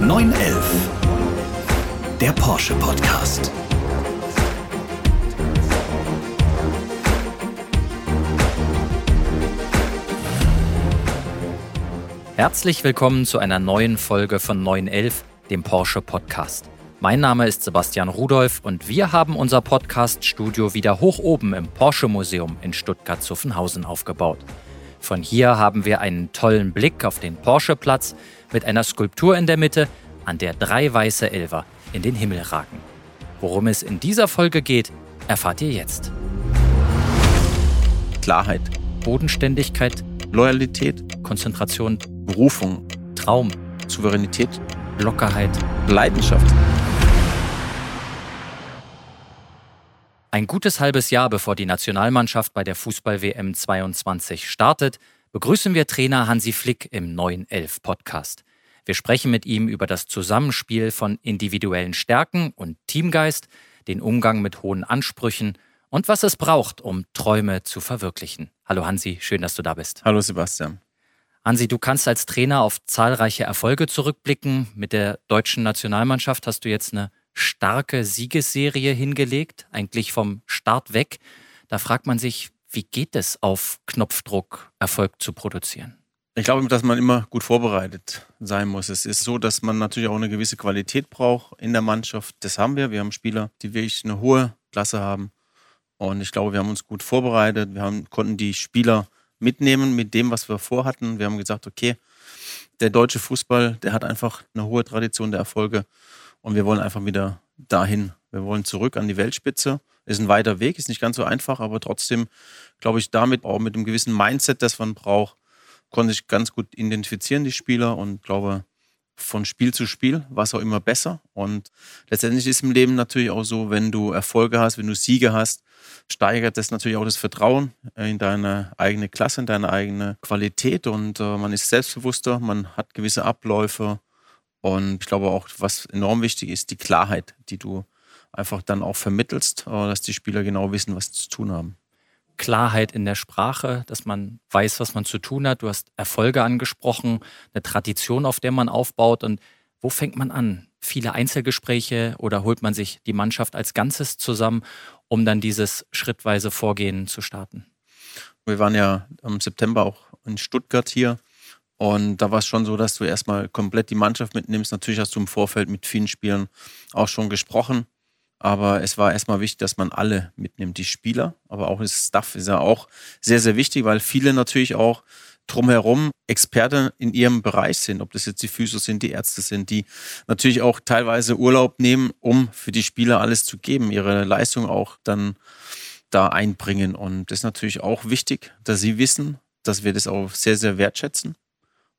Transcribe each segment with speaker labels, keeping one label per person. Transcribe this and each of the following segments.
Speaker 1: 911. Der Porsche Podcast.
Speaker 2: Herzlich willkommen zu einer neuen Folge von 911, dem Porsche Podcast. Mein Name ist Sebastian Rudolph und wir haben unser Podcast-Studio wieder hoch oben im Porsche Museum in Stuttgart-Zuffenhausen aufgebaut. Von hier haben wir einen tollen Blick auf den Porsche-Platz mit einer Skulptur in der Mitte, an der drei weiße Elver in den Himmel ragen. Worum es in dieser Folge geht, erfahrt ihr jetzt.
Speaker 3: Klarheit,
Speaker 2: Bodenständigkeit,
Speaker 3: Loyalität,
Speaker 2: Konzentration,
Speaker 3: Berufung,
Speaker 2: Traum,
Speaker 3: Souveränität,
Speaker 2: Lockerheit.
Speaker 3: Leidenschaft.
Speaker 2: Ein gutes halbes Jahr bevor die Nationalmannschaft bei der Fußball-WM 22 startet, begrüßen wir Trainer Hansi Flick im neuen Elf Podcast. Wir sprechen mit ihm über das Zusammenspiel von individuellen Stärken und Teamgeist, den Umgang mit hohen Ansprüchen und was es braucht, um Träume zu verwirklichen. Hallo Hansi, schön, dass du da bist.
Speaker 3: Hallo Sebastian.
Speaker 2: Hansi, du kannst als Trainer auf zahlreiche Erfolge zurückblicken. Mit der deutschen Nationalmannschaft hast du jetzt eine starke Siegesserie hingelegt, eigentlich vom Start weg. Da fragt man sich, wie geht es auf Knopfdruck, Erfolg zu produzieren?
Speaker 3: Ich glaube, dass man immer gut vorbereitet sein muss. Es ist so, dass man natürlich auch eine gewisse Qualität braucht in der Mannschaft. Das haben wir. Wir haben Spieler, die wirklich eine hohe Klasse haben. Und ich glaube, wir haben uns gut vorbereitet. Wir haben, konnten die Spieler mitnehmen mit dem, was wir vorhatten. Wir haben gesagt, okay, der deutsche Fußball, der hat einfach eine hohe Tradition der Erfolge. Und wir wollen einfach wieder dahin. Wir wollen zurück an die Weltspitze. Ist ein weiter Weg, ist nicht ganz so einfach, aber trotzdem glaube ich, damit auch mit einem gewissen Mindset, das man braucht, konnte ich ganz gut identifizieren, die Spieler, und glaube, von Spiel zu Spiel war es auch immer besser. Und letztendlich ist im Leben natürlich auch so, wenn du Erfolge hast, wenn du Siege hast, steigert das natürlich auch das Vertrauen in deine eigene Klasse, in deine eigene Qualität und äh, man ist selbstbewusster, man hat gewisse Abläufe und ich glaube auch, was enorm wichtig ist, die Klarheit, die du einfach dann auch vermittelst, äh, dass die Spieler genau wissen, was sie zu tun haben.
Speaker 2: Klarheit in der Sprache, dass man weiß, was man zu tun hat. Du hast Erfolge angesprochen, eine Tradition, auf der man aufbaut. Und wo fängt man an? Viele Einzelgespräche oder holt man sich die Mannschaft als Ganzes zusammen, um dann dieses schrittweise Vorgehen zu starten?
Speaker 3: Wir waren ja im September auch in Stuttgart hier und da war es schon so, dass du erstmal komplett die Mannschaft mitnimmst. Natürlich hast du im Vorfeld mit vielen Spielern auch schon gesprochen. Aber es war erstmal wichtig, dass man alle mitnimmt. Die Spieler, aber auch das Staff ist ja auch sehr, sehr wichtig, weil viele natürlich auch drumherum Experte in ihrem Bereich sind, ob das jetzt die Physio sind, die Ärzte sind, die natürlich auch teilweise Urlaub nehmen, um für die Spieler alles zu geben, ihre Leistung auch dann da einbringen. Und das ist natürlich auch wichtig, dass sie wissen, dass wir das auch sehr, sehr wertschätzen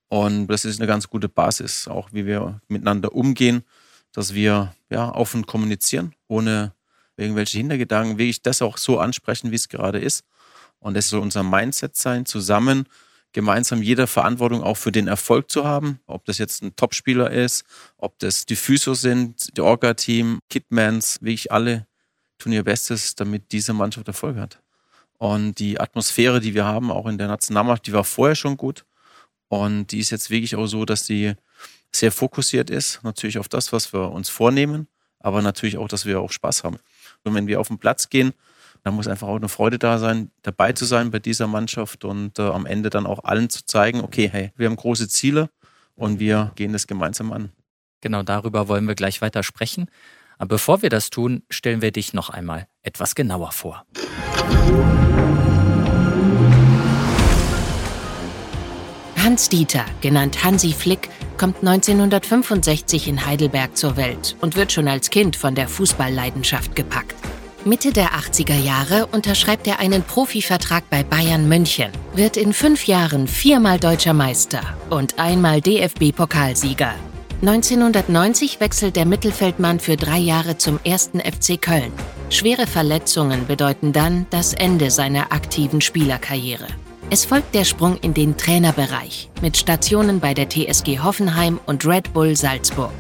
Speaker 3: und das ist eine ganz gute Basis, auch wie wir miteinander umgehen, dass wir ja offen kommunizieren, ohne irgendwelche Hintergedanken, wirklich das auch so ansprechen, wie es gerade ist. Und das soll unser Mindset sein, zusammen gemeinsam jeder Verantwortung auch für den Erfolg zu haben. Ob das jetzt ein Topspieler ist, ob das die Physios sind, die Orga-Team, Kitmans, wirklich alle tun ihr Bestes, damit diese Mannschaft Erfolg hat. Und die Atmosphäre, die wir haben, auch in der Nationalmannschaft, die war vorher schon gut. Und die ist jetzt wirklich auch so, dass die sehr fokussiert ist, natürlich auf das, was wir uns vornehmen, aber natürlich auch, dass wir auch Spaß haben. Und wenn wir auf den Platz gehen, dann muss einfach auch eine Freude da sein, dabei zu sein bei dieser Mannschaft und äh, am Ende dann auch allen zu zeigen, okay, hey, wir haben große Ziele und wir gehen das gemeinsam an.
Speaker 2: Genau darüber wollen wir gleich weiter sprechen. Aber bevor wir das tun, stellen wir dich noch einmal etwas genauer vor.
Speaker 4: Hans Dieter, genannt Hansi Flick, kommt 1965 in Heidelberg zur Welt und wird schon als Kind von der Fußballleidenschaft gepackt. Mitte der 80er Jahre unterschreibt er einen Profivertrag bei Bayern München, wird in fünf Jahren viermal deutscher Meister und einmal DFB-Pokalsieger. 1990 wechselt der Mittelfeldmann für drei Jahre zum ersten FC Köln. Schwere Verletzungen bedeuten dann das Ende seiner aktiven Spielerkarriere. Es folgt der Sprung in den Trainerbereich mit Stationen bei der TSG Hoffenheim und Red Bull Salzburg.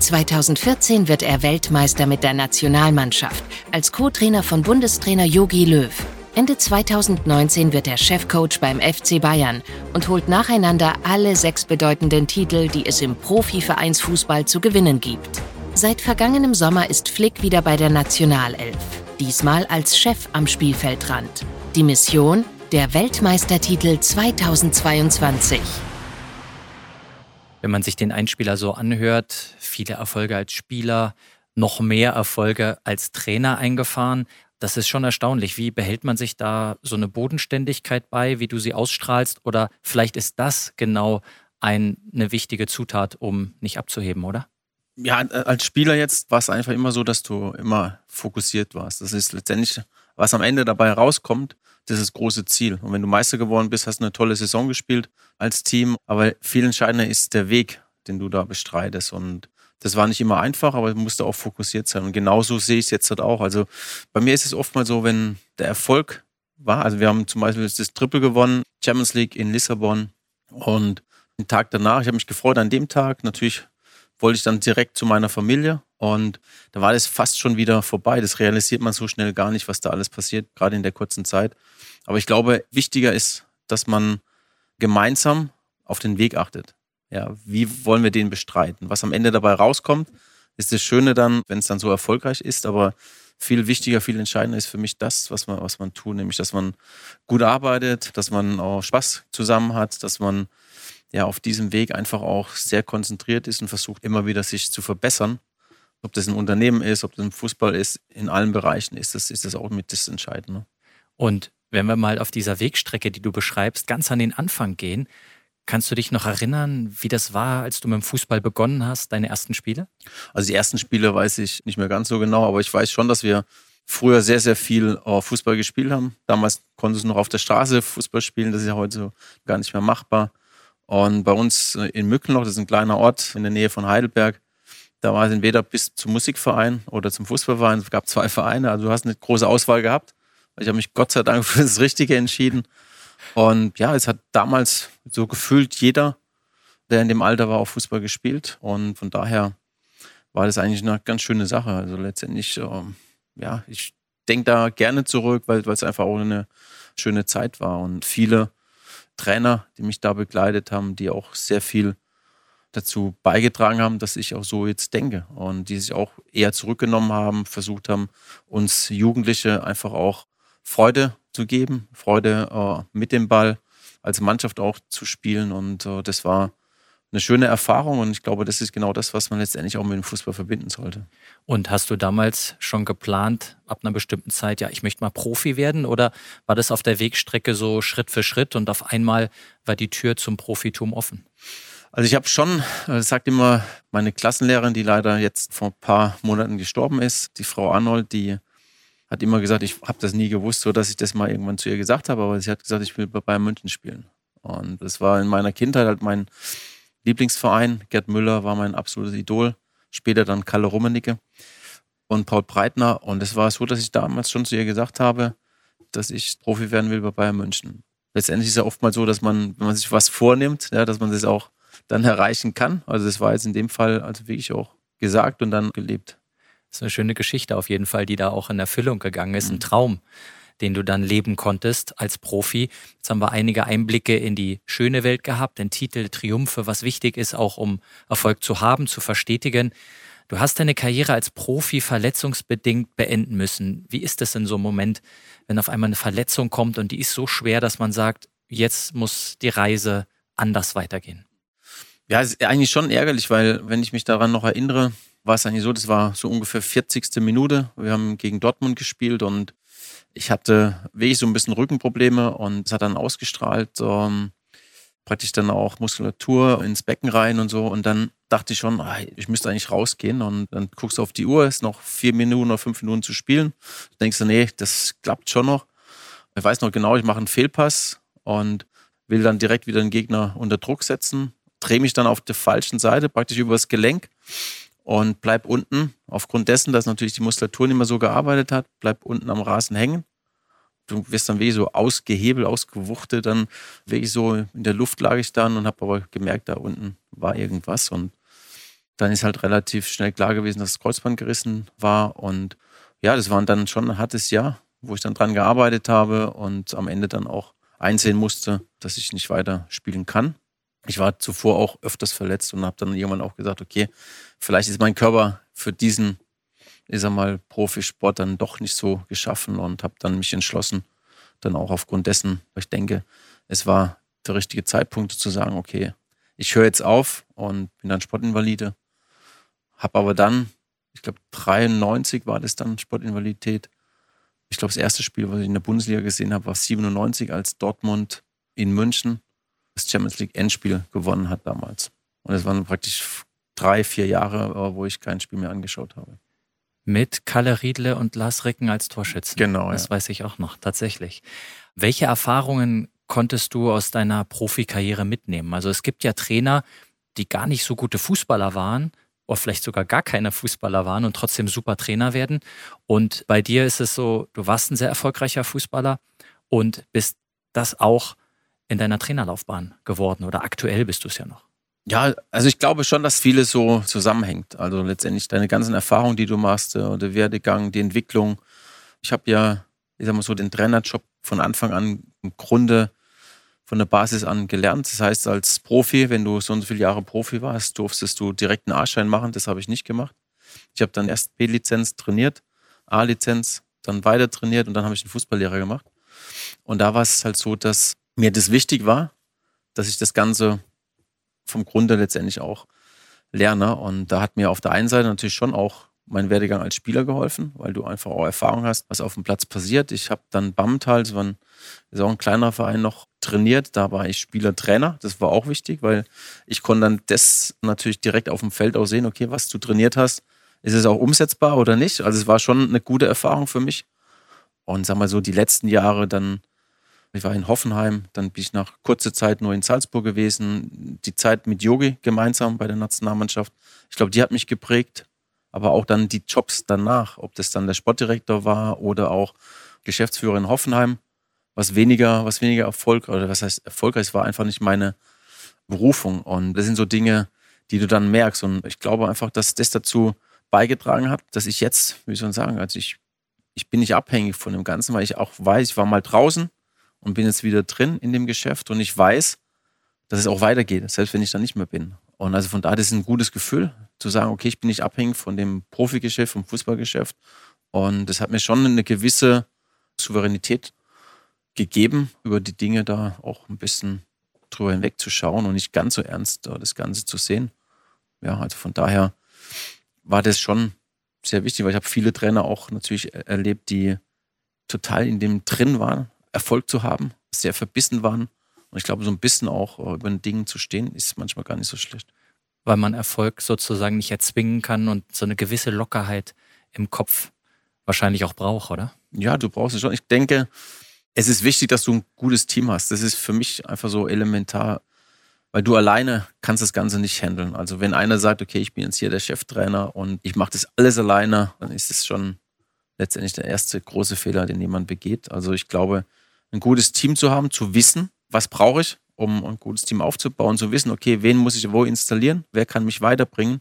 Speaker 4: 2014 wird er Weltmeister mit der Nationalmannschaft als Co-Trainer von Bundestrainer Jogi Löw. Ende 2019 wird er Chefcoach beim FC Bayern und holt nacheinander alle sechs bedeutenden Titel, die es im Profivereinsfußball zu gewinnen gibt. Seit vergangenem Sommer ist Flick wieder bei der Nationalelf, diesmal als Chef am Spielfeldrand. Die Mission? Der Weltmeistertitel 2022.
Speaker 2: Wenn man sich den Einspieler so anhört, viele Erfolge als Spieler, noch mehr Erfolge als Trainer eingefahren. Das ist schon erstaunlich. Wie behält man sich da so eine Bodenständigkeit bei, wie du sie ausstrahlst? Oder vielleicht ist das genau ein, eine wichtige Zutat, um nicht abzuheben, oder?
Speaker 3: Ja, als Spieler jetzt war es einfach immer so, dass du immer fokussiert warst. Das ist letztendlich, was am Ende dabei rauskommt, das ist das große Ziel. Und wenn du Meister geworden bist, hast du eine tolle Saison gespielt als Team. Aber viel entscheidender ist der Weg, den du da bestreitest. Und das war nicht immer einfach, aber musste auch fokussiert sein. Und genauso sehe ich es jetzt halt auch. Also bei mir ist es oft mal so, wenn der Erfolg war, also wir haben zum Beispiel das Triple gewonnen, Champions League in Lissabon und den Tag danach, ich habe mich gefreut an dem Tag, natürlich wollte ich dann direkt zu meiner Familie und da war das fast schon wieder vorbei. Das realisiert man so schnell gar nicht, was da alles passiert, gerade in der kurzen Zeit. Aber ich glaube, wichtiger ist, dass man gemeinsam auf den Weg achtet. Ja, wie wollen wir den bestreiten? Was am Ende dabei rauskommt, ist das Schöne dann, wenn es dann so erfolgreich ist, aber viel wichtiger, viel entscheidender ist für mich das, was man, was man tut, nämlich, dass man gut arbeitet, dass man auch Spaß zusammen hat, dass man ja auf diesem Weg einfach auch sehr konzentriert ist und versucht immer wieder sich zu verbessern. Ob das ein Unternehmen ist, ob das ein Fußball ist, in allen Bereichen ist das, ist das auch mit das Entscheidende.
Speaker 2: Und wenn wir mal auf dieser Wegstrecke, die du beschreibst, ganz an den Anfang gehen, Kannst du dich noch erinnern, wie das war, als du mit dem Fußball begonnen hast, deine ersten Spiele?
Speaker 3: Also die ersten Spiele weiß ich nicht mehr ganz so genau, aber ich weiß schon, dass wir früher sehr, sehr viel äh, Fußball gespielt haben. Damals konntest du noch auf der Straße Fußball spielen, das ist ja heute so gar nicht mehr machbar. Und bei uns äh, in Mückenloch, das ist ein kleiner Ort in der Nähe von Heidelberg, da war es entweder bis zum Musikverein oder zum Fußballverein. Es gab zwei Vereine, also du hast eine große Auswahl gehabt. Ich habe mich Gott sei Dank für das Richtige entschieden. Und ja, es hat damals so gefühlt jeder, der in dem Alter war, auch Fußball gespielt. Und von daher war das eigentlich eine ganz schöne Sache. Also letztendlich, ähm, ja, ich denke da gerne zurück, weil es einfach auch eine schöne Zeit war. Und viele Trainer, die mich da begleitet haben, die auch sehr viel dazu beigetragen haben, dass ich auch so jetzt denke und die sich auch eher zurückgenommen haben, versucht haben, uns Jugendliche einfach auch Freude zu geben, Freude äh, mit dem Ball als Mannschaft auch zu spielen. Und äh, das war eine schöne Erfahrung und ich glaube, das ist genau das, was man letztendlich auch mit dem Fußball verbinden sollte.
Speaker 2: Und hast du damals schon geplant, ab einer bestimmten Zeit, ja, ich möchte mal Profi werden oder war das auf der Wegstrecke so Schritt für Schritt und auf einmal war die Tür zum Profitum offen?
Speaker 3: Also ich habe schon, das sagt immer meine Klassenlehrerin, die leider jetzt vor ein paar Monaten gestorben ist, die Frau Arnold, die hat immer gesagt, ich habe das nie gewusst, so dass ich das mal irgendwann zu ihr gesagt habe, aber sie hat gesagt, ich will bei Bayern München spielen. Und das war in meiner Kindheit halt mein Lieblingsverein. Gerd Müller war mein absolutes Idol. Später dann Kalle Rummenigge und Paul Breitner. Und es war so, dass ich damals schon zu ihr gesagt habe, dass ich Profi werden will bei Bayern München. Letztendlich ist es ja oftmals so, dass man, wenn man sich was vornimmt, ja, dass man das auch dann erreichen kann. Also das war jetzt in dem Fall also wirklich auch gesagt und dann gelebt.
Speaker 2: Das ist eine schöne Geschichte auf jeden Fall, die da auch in Erfüllung gegangen ist. Ein mhm. Traum, den du dann leben konntest als Profi. Jetzt haben wir einige Einblicke in die schöne Welt gehabt, den Titel, Triumphe, was wichtig ist, auch um Erfolg zu haben, zu verstetigen. Du hast deine Karriere als Profi verletzungsbedingt beenden müssen. Wie ist das in so einem Moment, wenn auf einmal eine Verletzung kommt und die ist so schwer, dass man sagt, jetzt muss die Reise anders weitergehen?
Speaker 3: Ja, es ist eigentlich schon ärgerlich, weil wenn ich mich daran noch erinnere, war es eigentlich so, das war so ungefähr 40. Minute. Wir haben gegen Dortmund gespielt und ich hatte wirklich so ein bisschen Rückenprobleme und es hat dann ausgestrahlt, ähm, praktisch dann auch Muskulatur ins Becken rein und so. Und dann dachte ich schon, ach, ich müsste eigentlich rausgehen. Und dann guckst du auf die Uhr, ist noch vier Minuten oder fünf Minuten zu spielen. Du denkst du, nee, das klappt schon noch. Ich weiß noch genau, ich mache einen Fehlpass und will dann direkt wieder den Gegner unter Druck setzen, drehe mich dann auf der falschen Seite, praktisch übers Gelenk und bleib unten. Aufgrund dessen, dass natürlich die Muskulatur nicht mehr so gearbeitet hat, bleib unten am Rasen hängen. Du wirst dann wie so ausgehebelt, ausgewuchtet, dann wirklich so in der Luft lag ich dann und habe aber gemerkt, da unten war irgendwas und dann ist halt relativ schnell klar gewesen, dass das Kreuzband gerissen war und ja, das war dann schon ein hartes Jahr, wo ich dann dran gearbeitet habe und am Ende dann auch einsehen musste, dass ich nicht weiter spielen kann. Ich war zuvor auch öfters verletzt und habe dann irgendwann auch gesagt, okay, vielleicht ist mein Körper für diesen, ich sag mal, Profisport dann doch nicht so geschaffen und habe dann mich entschlossen, dann auch aufgrund dessen, ich denke, es war der richtige Zeitpunkt zu sagen, okay, ich höre jetzt auf und bin dann Sportinvalide. Habe aber dann, ich glaube 93 war das dann Sportinvalidität. Ich glaube, das erste Spiel, was ich in der Bundesliga gesehen habe, war 97, als Dortmund in München das Champions League Endspiel gewonnen hat damals. Und es waren praktisch drei, vier Jahre, wo ich kein Spiel mehr angeschaut habe.
Speaker 2: Mit Kalle Riedle und Lars Ricken als Torschützen.
Speaker 3: Genau.
Speaker 2: Das
Speaker 3: ja.
Speaker 2: weiß ich auch noch, tatsächlich. Welche Erfahrungen konntest du aus deiner Profikarriere mitnehmen? Also es gibt ja Trainer, die gar nicht so gute Fußballer waren oder vielleicht sogar gar keine Fußballer waren und trotzdem super Trainer werden. Und bei dir ist es so, du warst ein sehr erfolgreicher Fußballer und bist das auch in deiner Trainerlaufbahn geworden oder aktuell bist du es ja noch.
Speaker 3: Ja, also ich glaube schon, dass vieles so zusammenhängt. Also letztendlich deine ganzen Erfahrungen, die du machst, äh, der Werdegang, die Entwicklung. Ich habe ja, ich sag mal so, den Trainerjob von Anfang an im Grunde von der Basis an gelernt. Das heißt, als Profi, wenn du so und so viele Jahre Profi warst, durftest du direkt einen A-Schein machen. Das habe ich nicht gemacht. Ich habe dann erst B-Lizenz trainiert, A-Lizenz, dann weiter trainiert und dann habe ich einen Fußballlehrer gemacht. Und da war es halt so, dass mir das wichtig war, dass ich das Ganze vom Grunde letztendlich auch lerne. Und da hat mir auf der einen Seite natürlich schon auch mein Werdegang als Spieler geholfen, weil du einfach auch Erfahrung hast, was auf dem Platz passiert. Ich habe dann Bammental, das ist auch ein kleiner Verein, noch trainiert. Da war ich Spieler-Trainer. Das war auch wichtig, weil ich konnte dann das natürlich direkt auf dem Feld auch sehen, okay, was du trainiert hast, ist es auch umsetzbar oder nicht? Also es war schon eine gute Erfahrung für mich. Und sag mal so, die letzten Jahre dann ich war in Hoffenheim, dann bin ich nach kurzer Zeit nur in Salzburg gewesen. Die Zeit mit Yogi gemeinsam bei der Nationalmannschaft. Ich glaube, die hat mich geprägt. Aber auch dann die Jobs danach, ob das dann der Sportdirektor war oder auch Geschäftsführer in Hoffenheim, was weniger, was weniger Erfolg, oder was heißt erfolgreich, war einfach nicht meine Berufung. Und das sind so Dinge, die du dann merkst. Und ich glaube einfach, dass das dazu beigetragen hat, dass ich jetzt, wie soll ich sagen, also ich, ich bin nicht abhängig von dem Ganzen, weil ich auch weiß, ich war mal draußen, und bin jetzt wieder drin in dem Geschäft und ich weiß, dass es auch weitergeht, selbst wenn ich da nicht mehr bin. Und also von daher ist es ein gutes Gefühl, zu sagen, okay, ich bin nicht abhängig von dem Profigeschäft, vom Fußballgeschäft. Und das hat mir schon eine gewisse Souveränität gegeben, über die Dinge da auch ein bisschen drüber hinwegzuschauen und nicht ganz so ernst das Ganze zu sehen. Ja, also von daher war das schon sehr wichtig, weil ich habe viele Trainer auch natürlich erlebt, die total in dem drin waren, Erfolg zu haben, sehr verbissen waren. Und ich glaube, so ein bisschen auch äh, über den Dingen zu stehen, ist manchmal gar nicht so schlecht.
Speaker 2: Weil man Erfolg sozusagen nicht erzwingen kann und so eine gewisse Lockerheit im Kopf wahrscheinlich auch braucht, oder?
Speaker 3: Ja, du brauchst es schon. Ich denke, es ist wichtig, dass du ein gutes Team hast. Das ist für mich einfach so elementar, weil du alleine kannst das Ganze nicht handeln. Also wenn einer sagt, okay, ich bin jetzt hier der Cheftrainer und ich mache das alles alleine, dann ist es schon letztendlich der erste große Fehler, den jemand begeht. Also ich glaube, ein gutes Team zu haben, zu wissen, was brauche ich, um ein gutes Team aufzubauen, zu wissen, okay, wen muss ich wo installieren, wer kann mich weiterbringen.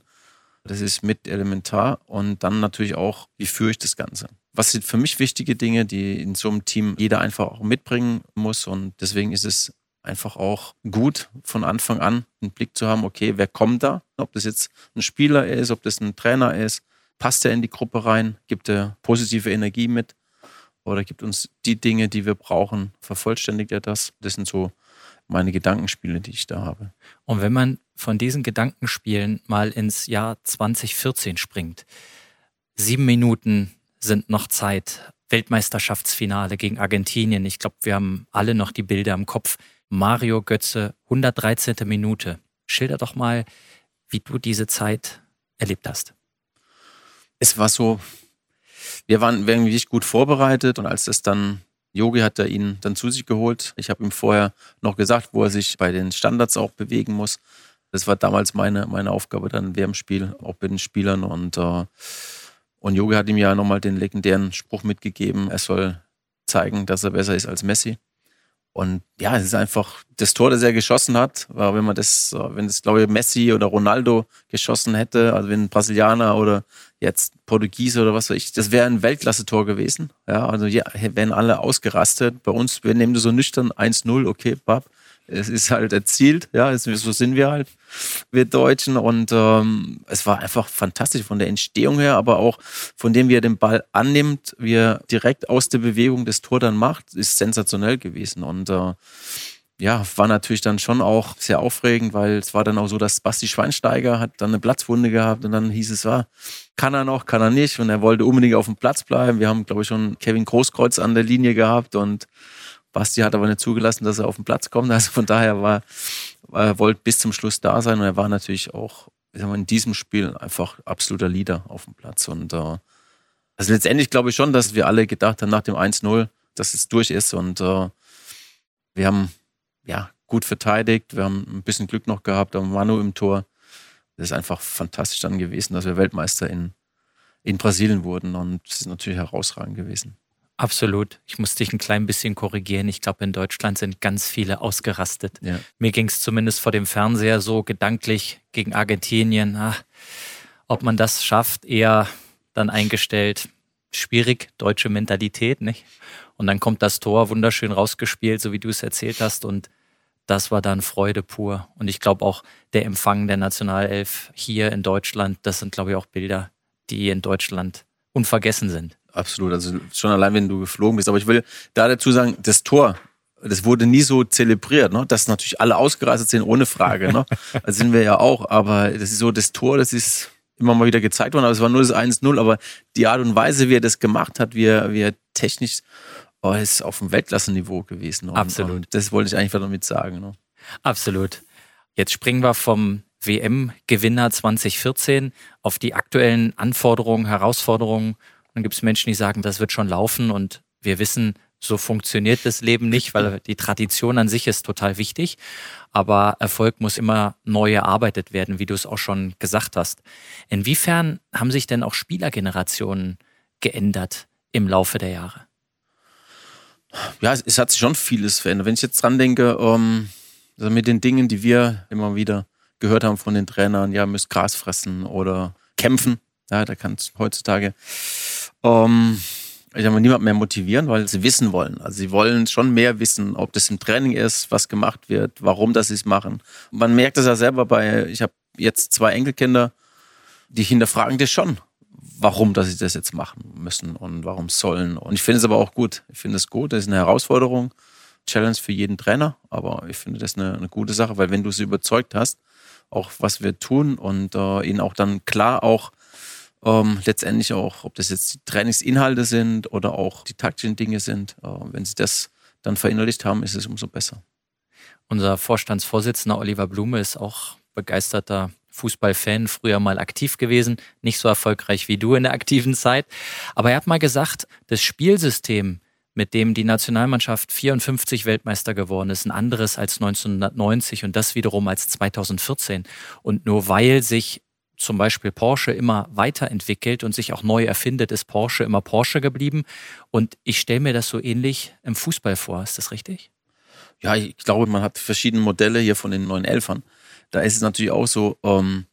Speaker 3: Das ist mit elementar. Und dann natürlich auch, wie führe ich das Ganze? Was sind für mich wichtige Dinge, die in so einem Team jeder einfach auch mitbringen muss? Und deswegen ist es einfach auch gut, von Anfang an einen Blick zu haben, okay, wer kommt da? Ob das jetzt ein Spieler ist, ob das ein Trainer ist, passt er in die Gruppe rein, gibt er positive Energie mit oder gibt uns die Dinge, die wir brauchen, vervollständigt er das. Das sind so meine Gedankenspiele, die ich da habe.
Speaker 2: Und wenn man von diesen Gedankenspielen mal ins Jahr 2014 springt, sieben Minuten sind noch Zeit. Weltmeisterschaftsfinale gegen Argentinien. Ich glaube, wir haben alle noch die Bilder im Kopf. Mario Götze, 113. Minute. Schilder doch mal, wie du diese Zeit erlebt hast.
Speaker 3: Es war so, wir waren wirklich gut vorbereitet und als das dann, Yogi hat er ihn dann zu sich geholt. Ich habe ihm vorher noch gesagt, wo er sich bei den Standards auch bewegen muss. Das war damals meine, meine Aufgabe dann während dem Spiel, auch bei den Spielern. Und, äh, und Yogi hat ihm ja nochmal den legendären Spruch mitgegeben, er soll zeigen, dass er besser ist als Messi. Und ja, es ist einfach das Tor, das er geschossen hat, war, wenn man das, wenn das, glaube ich, Messi oder Ronaldo geschossen hätte, also wenn ein Brasilianer oder jetzt Portugiese oder was weiß ich, das wäre ein Weltklasse-Tor gewesen. Ja, also ja, wären alle ausgerastet. Bei uns, wir nehmen so nüchtern 1-0, okay, Bab es ist halt erzielt, ja, so sind wir halt, wir Deutschen. Und ähm, es war einfach fantastisch von der Entstehung her, aber auch von dem, wie er den Ball annimmt, wie er direkt aus der Bewegung das Tor dann macht, ist sensationell gewesen. Und äh, ja, war natürlich dann schon auch sehr aufregend, weil es war dann auch so, dass Basti Schweinsteiger hat dann eine Platzwunde gehabt und dann hieß es, war, kann er noch, kann er nicht und er wollte unbedingt auf dem Platz bleiben. Wir haben, glaube ich, schon Kevin Großkreuz an der Linie gehabt und Basti hat aber nicht zugelassen, dass er auf den Platz kommt. Also von daher war, er wollte bis zum Schluss da sein und er war natürlich auch mal, in diesem Spiel einfach absoluter Leader auf dem Platz. Und äh, also letztendlich glaube ich schon, dass wir alle gedacht haben nach dem 1-0, dass es durch ist. Und äh, wir haben ja gut verteidigt, wir haben ein bisschen Glück noch gehabt, am Manu im Tor. Das ist einfach fantastisch dann gewesen, dass wir Weltmeister in, in Brasilien wurden. Und es ist natürlich herausragend gewesen.
Speaker 2: Absolut. Ich muss dich ein klein bisschen korrigieren. Ich glaube, in Deutschland sind ganz viele ausgerastet. Ja. Mir ging es zumindest vor dem Fernseher so gedanklich gegen Argentinien. Ach, ob man das schafft, eher dann eingestellt. Schwierig, deutsche Mentalität, nicht? Und dann kommt das Tor wunderschön rausgespielt, so wie du es erzählt hast. Und das war dann Freude pur. Und ich glaube auch der Empfang der Nationalelf hier in Deutschland, das sind, glaube ich, auch Bilder, die in Deutschland unvergessen sind.
Speaker 3: Absolut, also schon allein, wenn du geflogen bist. Aber ich will da dazu sagen, das Tor, das wurde nie so zelebriert, ne? dass natürlich alle ausgerastet sind, ohne Frage. Ne? Das sind wir ja auch, aber das ist so, das Tor, das ist immer mal wieder gezeigt worden, aber es war nur das 1-0, aber die Art und Weise, wie er das gemacht hat, wie er, wie er technisch, oh, ist auf dem Weltklassenniveau gewesen.
Speaker 2: Und, Absolut. Und
Speaker 3: das wollte ich eigentlich damit sagen. Ne?
Speaker 2: Absolut. Jetzt springen wir vom WM-Gewinner 2014 auf die aktuellen Anforderungen, Herausforderungen dann gibt es Menschen, die sagen, das wird schon laufen und wir wissen, so funktioniert das Leben nicht, weil die Tradition an sich ist total wichtig. Aber Erfolg muss immer neu erarbeitet werden, wie du es auch schon gesagt hast. Inwiefern haben sich denn auch Spielergenerationen geändert im Laufe der Jahre?
Speaker 3: Ja, es, hat sich schon vieles verändert. Wenn ich jetzt dran denke, ähm, also mit den Dingen, die wir immer wieder gehört haben von den Trainern, ja, müsst Gras fressen oder kämpfen. Ja, da kann es heutzutage ähm, ich habe niemand mehr motivieren, weil sie wissen wollen. Also sie wollen schon mehr wissen, ob das im Training ist, was gemacht wird, warum das sie es machen. Man merkt das ja selber bei, ich habe jetzt zwei Enkelkinder, die hinterfragen das schon, warum dass sie das jetzt machen müssen und warum sollen. Und ich finde es aber auch gut. Ich finde es gut, das ist eine Herausforderung, Challenge für jeden Trainer, aber ich finde das eine, eine gute Sache, weil wenn du sie überzeugt hast, auch was wir tun und äh, ihnen auch dann klar auch ähm, letztendlich auch, ob das jetzt die Trainingsinhalte sind oder auch die taktischen Dinge sind. Äh, wenn sie das dann verinnerlicht haben, ist es umso besser.
Speaker 2: Unser Vorstandsvorsitzender Oliver Blume ist auch begeisterter Fußballfan, früher mal aktiv gewesen, nicht so erfolgreich wie du in der aktiven Zeit. Aber er hat mal gesagt, das Spielsystem, mit dem die Nationalmannschaft 54 Weltmeister geworden ist, ein anderes als 1990 und das wiederum als 2014. Und nur weil sich zum Beispiel Porsche immer weiterentwickelt und sich auch neu erfindet, ist Porsche immer Porsche geblieben. Und ich stelle mir das so ähnlich im Fußball vor. Ist das richtig?
Speaker 3: Ja, ich glaube, man hat verschiedene Modelle hier von den neuen Elfern. Da ist es natürlich auch so, ähm,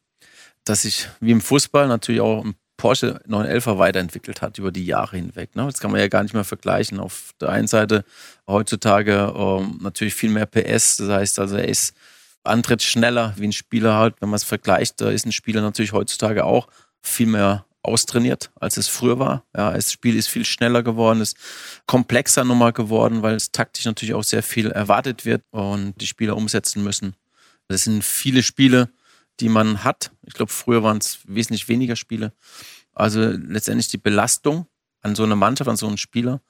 Speaker 3: dass sich wie im Fußball natürlich auch ein Porsche 911er weiterentwickelt hat über die Jahre hinweg. Ne? Das kann man ja gar nicht mehr vergleichen. Auf der einen Seite heutzutage ähm, natürlich viel mehr PS, das heißt also, er ist Antritt schneller wie ein Spieler halt. Wenn man es vergleicht, da ist ein Spieler natürlich heutzutage auch viel mehr austrainiert, als es früher war. Ja, das Spiel ist viel schneller geworden, ist komplexer nochmal geworden, weil es taktisch natürlich auch sehr viel erwartet wird und die Spieler umsetzen müssen. Das sind viele Spiele, die man hat. Ich glaube, früher waren es wesentlich weniger Spiele. Also letztendlich die Belastung an so einer Mannschaft, an so einem Spieler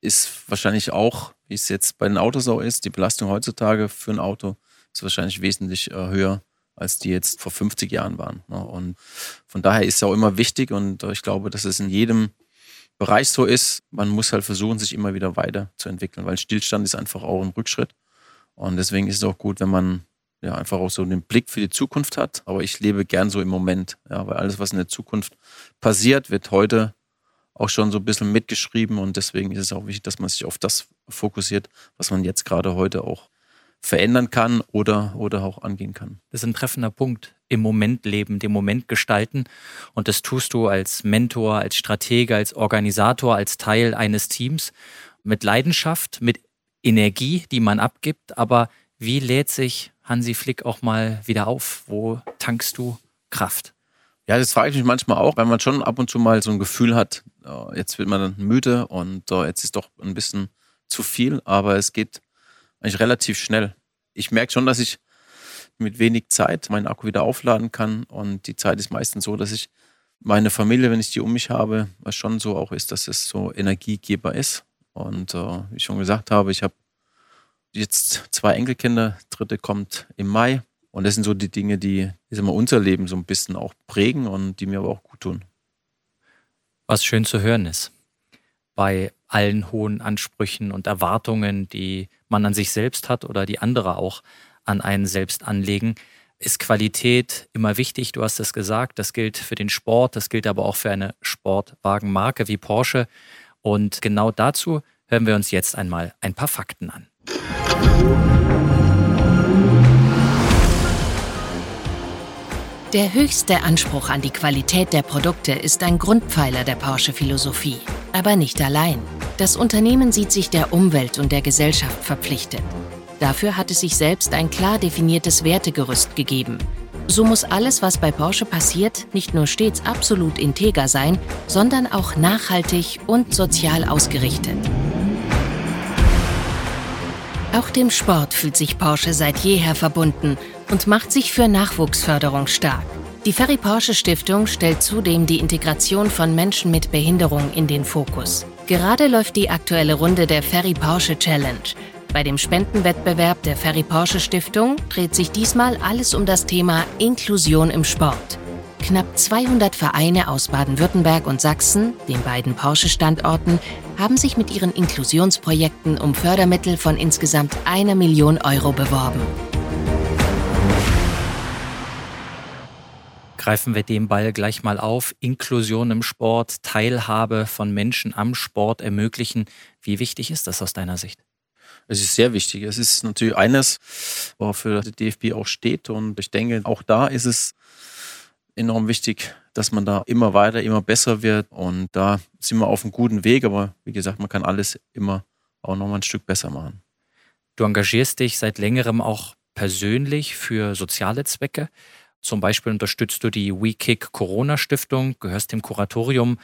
Speaker 3: ist wahrscheinlich auch, wie es jetzt bei den Autos auch ist, die Belastung heutzutage für ein Auto ist wahrscheinlich wesentlich äh, höher, als die jetzt vor 50 Jahren waren. Ne? Und von daher ist es auch immer wichtig und äh, ich glaube, dass es in jedem Bereich so ist. Man muss halt versuchen, sich immer wieder weiterzuentwickeln, weil Stillstand ist einfach auch ein Rückschritt. Und deswegen ist es auch gut, wenn man ja einfach auch so den Blick für die Zukunft hat. Aber ich lebe gern so im Moment, ja, weil alles, was in der Zukunft passiert, wird heute auch schon so ein bisschen mitgeschrieben und deswegen ist es auch wichtig, dass man sich auf das fokussiert, was man jetzt gerade heute auch verändern kann oder, oder auch angehen kann.
Speaker 2: Das ist ein treffender Punkt. Im Moment leben, den Moment gestalten. Und das tust du als Mentor, als Stratege, als Organisator, als Teil eines Teams mit Leidenschaft, mit Energie, die man abgibt. Aber wie lädt sich Hansi Flick auch mal wieder auf? Wo tankst du Kraft?
Speaker 3: Ja, das frage ich mich manchmal auch, weil man schon ab und zu mal so ein Gefühl hat, jetzt wird man dann müde und jetzt ist doch ein bisschen zu viel, aber es geht eigentlich relativ schnell. Ich merke schon, dass ich mit wenig Zeit meinen Akku wieder aufladen kann und die Zeit ist meistens so, dass ich meine Familie, wenn ich die um mich habe, was schon so auch ist, dass es so Energiegeber ist. Und äh, wie ich schon gesagt habe, ich habe jetzt zwei Enkelkinder, dritte kommt im Mai. Und das sind so die Dinge, die ich sag unser Leben so ein bisschen auch prägen und die mir aber auch gut tun.
Speaker 2: Was schön zu hören ist. Bei allen hohen Ansprüchen und Erwartungen, die man an sich selbst hat oder die andere auch an einen selbst anlegen, ist Qualität immer wichtig. Du hast es gesagt, das gilt für den Sport, das gilt aber auch für eine Sportwagenmarke wie Porsche. Und genau dazu hören wir uns jetzt einmal ein paar Fakten an.
Speaker 4: Der höchste Anspruch an die Qualität der Produkte ist ein Grundpfeiler der Porsche-Philosophie. Aber nicht allein. Das Unternehmen sieht sich der Umwelt und der Gesellschaft verpflichtet. Dafür hat es sich selbst ein klar definiertes Wertegerüst gegeben. So muss alles, was bei Porsche passiert, nicht nur stets absolut integer sein, sondern auch nachhaltig und sozial ausgerichtet. Auch dem Sport fühlt sich Porsche seit jeher verbunden und macht sich für Nachwuchsförderung stark. Die Ferry Porsche Stiftung stellt zudem die Integration von Menschen mit Behinderung in den Fokus. Gerade läuft die aktuelle Runde der Ferry Porsche Challenge. Bei dem Spendenwettbewerb der Ferry Porsche Stiftung dreht sich diesmal alles um das Thema Inklusion im Sport. Knapp 200 Vereine aus Baden-Württemberg und Sachsen, den beiden Porsche-Standorten, haben sich mit ihren Inklusionsprojekten um Fördermittel von insgesamt einer Million Euro beworben.
Speaker 2: Greifen wir den Ball gleich mal auf. Inklusion im Sport, Teilhabe von Menschen am Sport ermöglichen. Wie wichtig ist das aus deiner Sicht?
Speaker 3: Es ist sehr wichtig. Es ist natürlich eines, wofür der DFB auch steht. Und ich denke, auch da ist es enorm wichtig, dass man da immer weiter, immer besser wird. Und da sind wir auf einem guten Weg. Aber wie gesagt, man kann alles immer auch nochmal ein Stück besser machen.
Speaker 2: Du engagierst dich seit längerem auch persönlich für soziale Zwecke. Zum Beispiel unterstützt du die WeKick Corona Stiftung, gehörst dem Kuratorium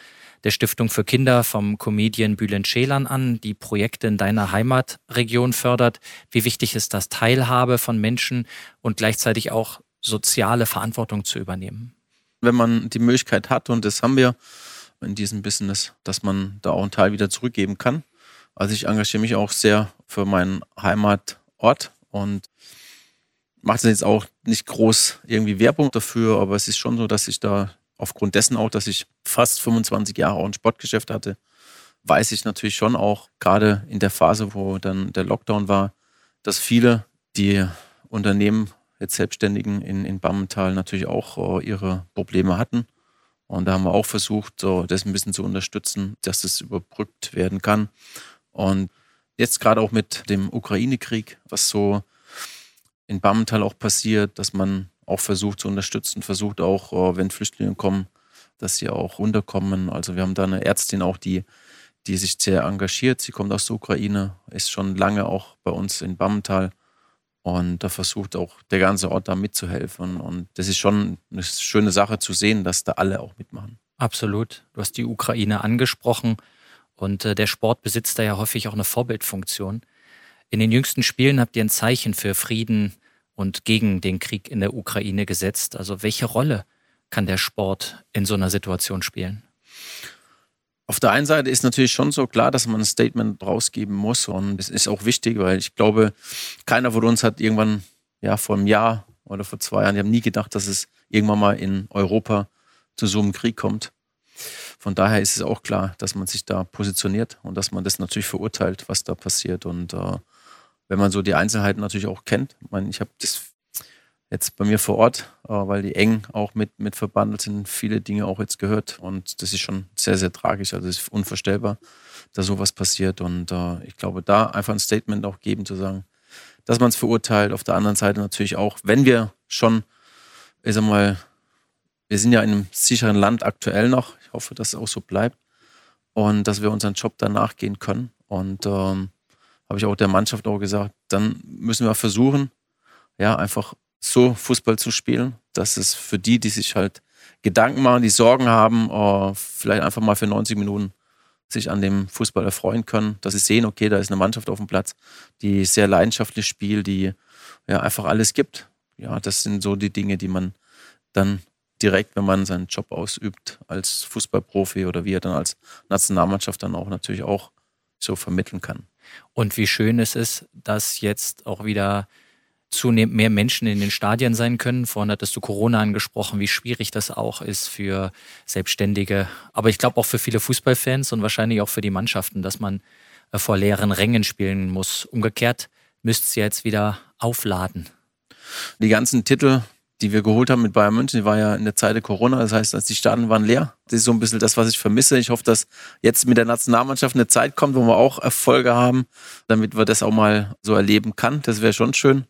Speaker 2: der Stiftung für Kinder vom Comedian Bülent Schelan an, die Projekte in deiner Heimatregion fördert. Wie wichtig ist das, Teilhabe von Menschen und gleichzeitig auch soziale Verantwortung zu übernehmen?
Speaker 3: Wenn man die Möglichkeit hat, und das haben wir in diesem Business, dass man da auch einen Teil wieder zurückgeben kann. Also ich engagiere mich auch sehr für meinen Heimatort und mache jetzt auch nicht groß irgendwie Werbung dafür, aber es ist schon so, dass ich da aufgrund dessen auch, dass ich fast 25 Jahre auch ein Sportgeschäft hatte, weiß ich natürlich schon auch, gerade in der Phase, wo dann der Lockdown war, dass viele, die Unternehmen, jetzt Selbstständigen in, in Bammental natürlich auch äh, ihre Probleme hatten. Und da haben wir auch versucht, so das ein bisschen zu unterstützen, dass das überbrückt werden kann. Und jetzt gerade auch mit dem Ukraine-Krieg, was so in Bammental auch passiert, dass man auch versucht zu unterstützen, versucht auch, äh, wenn Flüchtlinge kommen, dass sie auch runterkommen. Also wir haben da eine Ärztin auch, die, die sich sehr engagiert. Sie kommt aus der Ukraine, ist schon lange auch bei uns in Bammental und da versucht auch der ganze Ort da mitzuhelfen. Und das ist schon eine schöne Sache zu sehen, dass da alle auch mitmachen.
Speaker 2: Absolut. Du hast die Ukraine angesprochen und äh, der Sport besitzt da ja häufig auch eine Vorbildfunktion. In den jüngsten Spielen habt ihr ein Zeichen für Frieden und gegen den Krieg in der Ukraine gesetzt. Also welche Rolle kann der Sport in so einer Situation spielen?
Speaker 3: Auf der einen Seite ist natürlich schon so klar, dass man ein Statement rausgeben muss und es ist auch wichtig, weil ich glaube, keiner von uns hat irgendwann, ja, vor einem Jahr oder vor zwei Jahren, die haben nie gedacht, dass es irgendwann mal in Europa zu so einem Krieg kommt. Von daher ist es auch klar, dass man sich da positioniert und dass man das natürlich verurteilt, was da passiert und äh, wenn man so die Einzelheiten natürlich auch kennt. Ich meine, ich habe das jetzt bei mir vor Ort, äh, weil die eng auch mit, mit verbandelt sind, viele Dinge auch jetzt gehört. Und das ist schon sehr, sehr tragisch. Also es ist unvorstellbar, dass sowas passiert. Und äh, ich glaube, da einfach ein Statement auch geben, zu sagen, dass man es verurteilt. Auf der anderen Seite natürlich auch, wenn wir schon, ich sag mal, wir sind ja in einem sicheren Land aktuell noch. Ich hoffe, dass es auch so bleibt. Und dass wir unseren Job danach gehen können. Und ähm, habe ich auch der Mannschaft auch gesagt, dann müssen wir versuchen, ja, einfach so Fußball zu spielen, dass es für die, die sich halt Gedanken machen, die Sorgen haben, uh, vielleicht einfach mal für 90 Minuten sich an dem Fußball erfreuen können, dass sie sehen, okay, da ist eine Mannschaft auf dem Platz, die sehr leidenschaftlich spielt, die ja einfach alles gibt. Ja, das sind so die Dinge, die man dann direkt, wenn man seinen Job ausübt als Fußballprofi oder wie er dann als Nationalmannschaft dann auch natürlich auch so vermitteln kann.
Speaker 2: Und wie schön es ist, dass jetzt auch wieder zunehmend mehr Menschen in den Stadien sein können. Vorhin hattest du Corona angesprochen, wie schwierig das auch ist für Selbstständige, aber ich glaube auch für viele Fußballfans und wahrscheinlich auch für die Mannschaften, dass man äh, vor leeren Rängen spielen muss. Umgekehrt müsst ihr jetzt wieder aufladen.
Speaker 3: Die ganzen Titel, die wir geholt haben mit Bayern München, die war ja in der Zeit der Corona, das heißt, die Staaten waren leer. Das ist so ein bisschen das, was ich vermisse. Ich hoffe, dass jetzt mit der Nationalmannschaft eine Zeit kommt, wo wir auch Erfolge haben, damit wir das auch mal so erleben kann. Das wäre schon schön.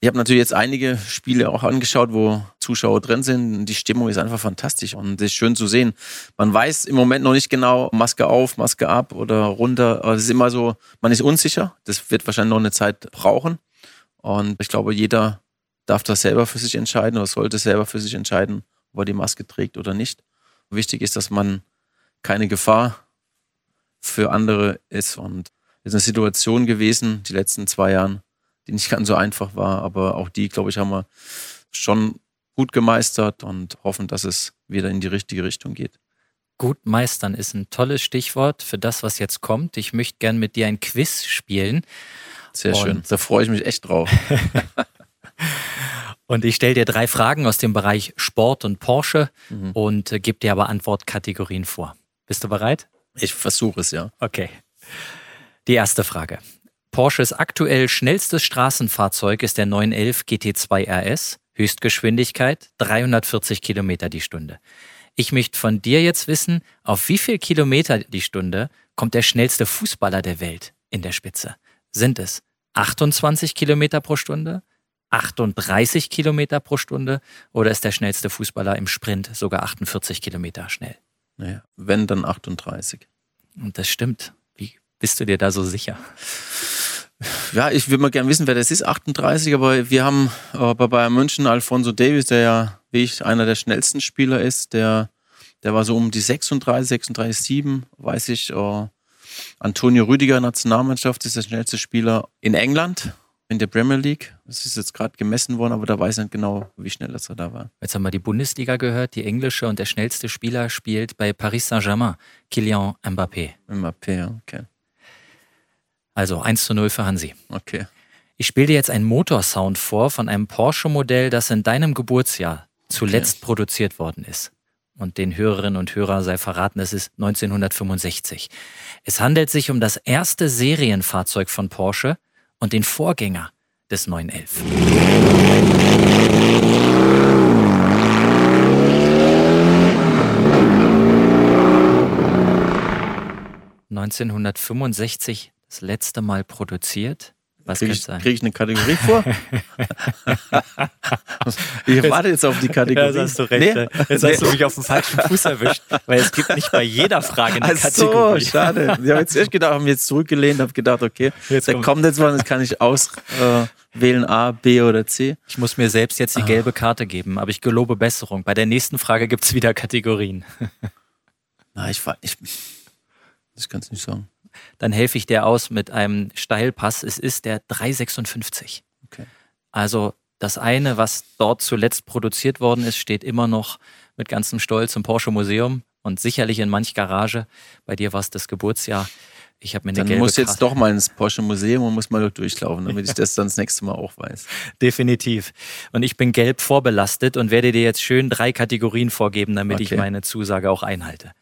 Speaker 3: Ich habe natürlich jetzt einige Spiele auch angeschaut, wo Zuschauer drin sind. Die Stimmung ist einfach fantastisch und ist schön zu sehen. Man weiß im Moment noch nicht genau, Maske auf, Maske ab oder runter. Es ist immer so, man ist unsicher. Das wird wahrscheinlich noch eine Zeit brauchen. Und ich glaube, jeder darf das selber für sich entscheiden oder sollte selber für sich entscheiden, ob er die Maske trägt oder nicht. Wichtig ist, dass man keine Gefahr für andere ist. Und es ist eine Situation gewesen, die letzten zwei Jahren, die nicht ganz so einfach war, aber auch die, glaube ich, haben wir schon gut gemeistert und hoffen, dass es wieder in die richtige Richtung geht.
Speaker 2: Gut meistern ist ein tolles Stichwort für das, was jetzt kommt. Ich möchte gern mit dir ein Quiz spielen.
Speaker 3: Sehr und schön. Da freue ich mich echt drauf.
Speaker 2: Und ich stelle dir drei Fragen aus dem Bereich Sport und Porsche mhm. und äh, gebe dir aber Antwortkategorien vor. Bist du bereit?
Speaker 3: Ich versuche es, ja.
Speaker 2: Okay. Die erste Frage. Porsches aktuell schnellstes Straßenfahrzeug ist der 911 GT2 RS. Höchstgeschwindigkeit 340 Kilometer die Stunde. Ich möchte von dir jetzt wissen, auf wie viel Kilometer die Stunde kommt der schnellste Fußballer der Welt in der Spitze? Sind es 28 Kilometer pro Stunde, 38 Kilometer pro Stunde oder ist der schnellste Fußballer im Sprint sogar 48 Kilometer schnell?
Speaker 3: Naja, wenn dann 38.
Speaker 2: Und das stimmt. Wie bist du dir da so sicher?
Speaker 3: Ja, ich würde mal gerne wissen, wer das ist, 38, aber wir haben äh, bei Bayern München Alfonso Davis, der ja, wie ich, einer der schnellsten Spieler ist, der, der war so um die 36, 36, 7, weiß ich. Äh, Antonio Rüdiger, Nationalmannschaft, ist der schnellste Spieler in England in der Premier League. Das ist jetzt gerade gemessen worden, aber da weiß ich nicht genau, wie schnell das da war.
Speaker 2: Jetzt haben wir die Bundesliga gehört, die englische und der schnellste Spieler spielt bei Paris Saint-Germain, Kylian Mbappé.
Speaker 3: Mbappé, ja, okay.
Speaker 2: Also 1 zu 0 für Hansi.
Speaker 3: Okay.
Speaker 2: Ich spiele dir jetzt einen Motorsound vor von einem Porsche-Modell, das in deinem Geburtsjahr zuletzt okay. produziert worden ist. Und den Hörerinnen und Hörern sei verraten, es ist 1965. Es handelt sich um das erste Serienfahrzeug von Porsche, und den Vorgänger des 911. ...1965 das letzte Mal produziert.
Speaker 3: Was kriege ich, krieg ich eine Kategorie vor? ich warte jetzt auf die Kategorie.
Speaker 2: Ja, hast du recht. Nee? Jetzt hast du mich auf den falschen Fuß erwischt, weil es gibt nicht bei jeder Frage eine Ach Kategorie.
Speaker 3: so, schade. Ich habe jetzt echt gedacht, habe mich jetzt zurückgelehnt, habe gedacht, okay, jetzt da kommt, kommt jetzt was, das kann ich auswählen, äh, A, B oder C.
Speaker 2: Ich muss mir selbst jetzt die ah. gelbe Karte geben, aber ich gelobe Besserung. Bei der nächsten Frage gibt es wieder Kategorien.
Speaker 3: Na, ich, ich, ich kann es nicht sagen
Speaker 2: dann helfe ich dir aus mit einem Steilpass. Es ist der 356. Okay. Also das eine, was dort zuletzt produziert worden ist, steht immer noch mit ganzem Stolz im Porsche Museum und sicherlich in manch Garage. Bei dir war es das Geburtsjahr. Ich habe mir eine
Speaker 3: Dann
Speaker 2: gelbe
Speaker 3: muss jetzt doch mal ins Porsche Museum und muss mal durchlaufen, damit ich das dann das nächste Mal auch weiß.
Speaker 2: Definitiv. Und ich bin gelb vorbelastet und werde dir jetzt schön drei Kategorien vorgeben, damit okay. ich meine Zusage auch einhalte.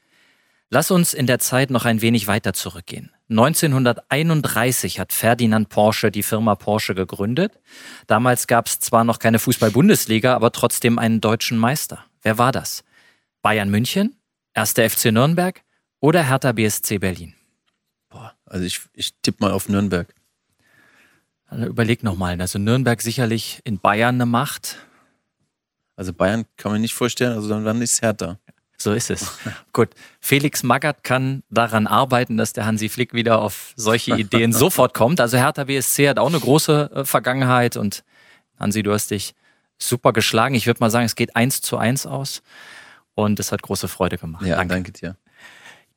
Speaker 2: Lass uns in der Zeit noch ein wenig weiter zurückgehen. 1931 hat Ferdinand Porsche die Firma Porsche gegründet. Damals gab es zwar noch keine Fußball-Bundesliga, aber trotzdem einen deutschen Meister. Wer war das? Bayern München, 1. FC Nürnberg oder Hertha BSC Berlin?
Speaker 3: Boah, also ich, ich tippe mal auf Nürnberg.
Speaker 2: Also überleg nochmal. Also Nürnberg sicherlich in Bayern eine Macht.
Speaker 3: Also Bayern kann man nicht vorstellen, also dann, dann ist es Hertha.
Speaker 2: So ist es. Gut. Felix Magath kann daran arbeiten, dass der Hansi Flick wieder auf solche Ideen sofort kommt. Also Hertha BSC hat auch eine große äh, Vergangenheit und Hansi, du hast dich super geschlagen. Ich würde mal sagen, es geht eins zu eins aus und es hat große Freude gemacht.
Speaker 3: Ja, danke, danke dir.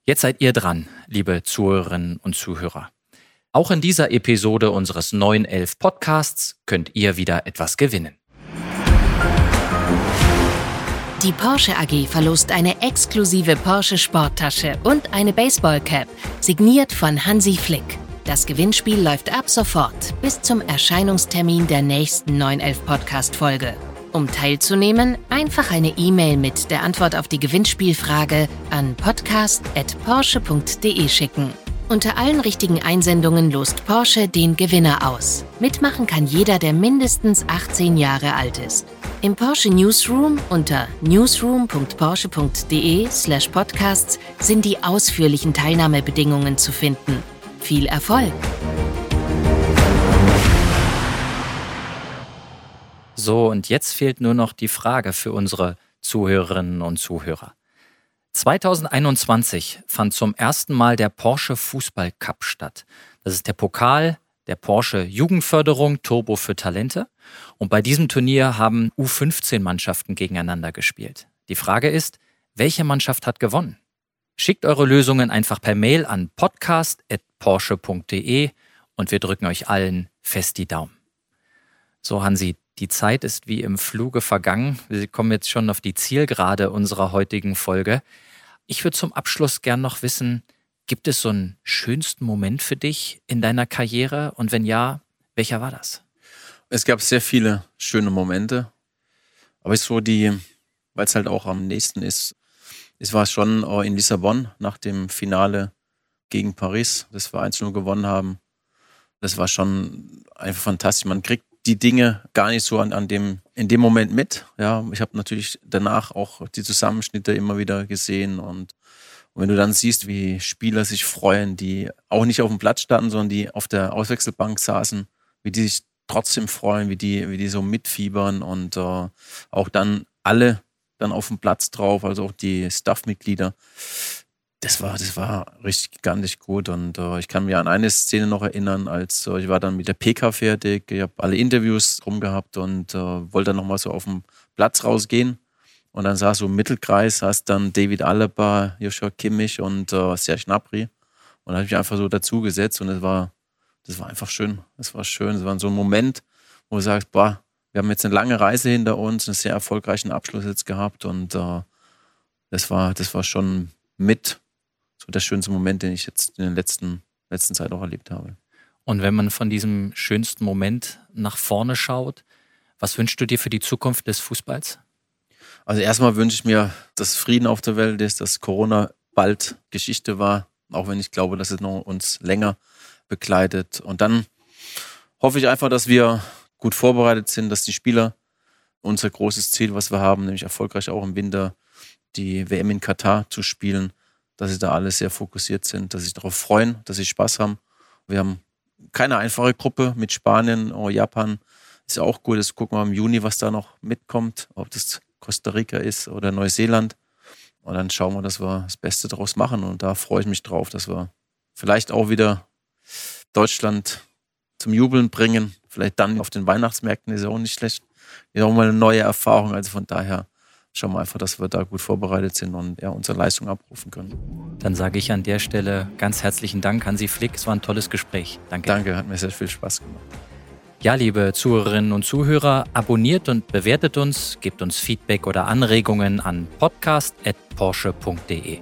Speaker 2: Jetzt seid ihr dran, liebe Zuhörerinnen und Zuhörer. Auch in dieser Episode unseres 911 Podcasts könnt ihr wieder etwas gewinnen.
Speaker 4: Die Porsche AG verlost eine exklusive Porsche Sporttasche und eine Baseballcap, signiert von Hansi Flick. Das Gewinnspiel läuft ab sofort bis zum Erscheinungstermin der nächsten 911 Podcast-Folge. Um teilzunehmen, einfach eine E-Mail mit der Antwort auf die Gewinnspielfrage an podcast.porsche.de schicken. Unter allen richtigen Einsendungen lost Porsche den Gewinner aus. Mitmachen kann jeder, der mindestens 18 Jahre alt ist. Im Porsche Newsroom unter newsroom.porsche.de/podcasts sind die ausführlichen Teilnahmebedingungen zu finden. Viel Erfolg!
Speaker 2: So, und jetzt fehlt nur noch die Frage für unsere Zuhörerinnen und Zuhörer. 2021 fand zum ersten Mal der Porsche Fußball Cup statt. Das ist der Pokal der Porsche Jugendförderung Turbo für Talente. Und bei diesem Turnier haben U15-Mannschaften gegeneinander gespielt. Die Frage ist, welche Mannschaft hat gewonnen? Schickt eure Lösungen einfach per Mail an podcast.porsche.de und wir drücken euch allen fest die Daumen. So, Hansi, die Zeit ist wie im Fluge vergangen. Wir kommen jetzt schon auf die Zielgerade unserer heutigen Folge. Ich würde zum Abschluss gern noch wissen, gibt es so einen schönsten Moment für dich in deiner Karriere? Und wenn ja, welcher war das?
Speaker 3: Es gab sehr viele schöne Momente. Aber es so die, weil es halt auch am nächsten ist, es war schon in Lissabon nach dem Finale gegen Paris, das wir 1-0 gewonnen haben. Das war schon einfach fantastisch. Man kriegt die Dinge gar nicht so an, an dem, in dem Moment mit. Ja, ich habe natürlich danach auch die Zusammenschnitte immer wieder gesehen und, und, wenn du dann siehst, wie Spieler sich freuen, die auch nicht auf dem Platz standen, sondern die auf der Auswechselbank saßen, wie die sich trotzdem freuen, wie die, wie die so mitfiebern und äh, auch dann alle dann auf dem Platz drauf, also auch die Staff-Mitglieder das war, das war richtig gigantisch gut. Und äh, ich kann mir an eine Szene noch erinnern, als äh, ich war dann mit der PK fertig, ich habe alle Interviews rumgehabt und äh, wollte dann nochmal so auf den Platz rausgehen. Und dann saß so im Mittelkreis, saß dann David Alaba, Joshua Kimmich und äh, Serge Gnabry. Und da habe ich mich einfach so dazugesetzt und das war, das war einfach schön. Das war schön. Das war so ein Moment, wo du sagst, boah, wir haben jetzt eine lange Reise hinter uns, einen sehr erfolgreichen Abschluss jetzt gehabt und äh, das war, das war schon mit so der schönste Moment, den ich jetzt in der letzten, letzten Zeit auch erlebt habe.
Speaker 2: Und wenn man von diesem schönsten Moment nach vorne schaut, was wünschst du dir für die Zukunft des Fußballs?
Speaker 3: Also erstmal wünsche ich mir, dass Frieden auf der Welt ist, dass Corona bald Geschichte war, auch wenn ich glaube, dass es noch uns länger begleitet. Und dann hoffe ich einfach, dass wir gut vorbereitet sind, dass die Spieler unser großes Ziel, was wir haben, nämlich erfolgreich auch im Winter die WM in Katar zu spielen, dass sie da alle sehr fokussiert sind, dass sie sich darauf freuen, dass sie Spaß haben. Wir haben keine einfache Gruppe mit Spanien oder Japan. Ist ja auch gut. Jetzt gucken wir im Juni, was da noch mitkommt, ob das Costa Rica ist oder Neuseeland. Und dann schauen wir, dass wir das Beste daraus machen. Und da freue ich mich drauf, dass wir vielleicht auch wieder Deutschland zum Jubeln bringen. Vielleicht dann auf den Weihnachtsmärkten ist ja auch nicht schlecht. Ist auch mal eine neue Erfahrung. Also von daher schauen wir einfach, dass wir da gut vorbereitet sind und ja, unsere Leistung abrufen können.
Speaker 2: Dann sage ich an der Stelle ganz herzlichen Dank, Hansi Flick. Es war ein tolles Gespräch. Danke.
Speaker 3: Danke, hat mir sehr viel Spaß gemacht.
Speaker 2: Ja, liebe Zuhörerinnen und Zuhörer, abonniert und bewertet uns, gebt uns Feedback oder Anregungen an podcast.porsche.de.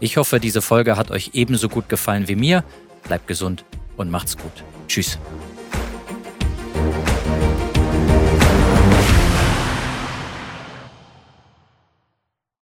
Speaker 2: Ich hoffe, diese Folge hat euch ebenso gut gefallen wie mir. Bleibt gesund und macht's gut. Tschüss.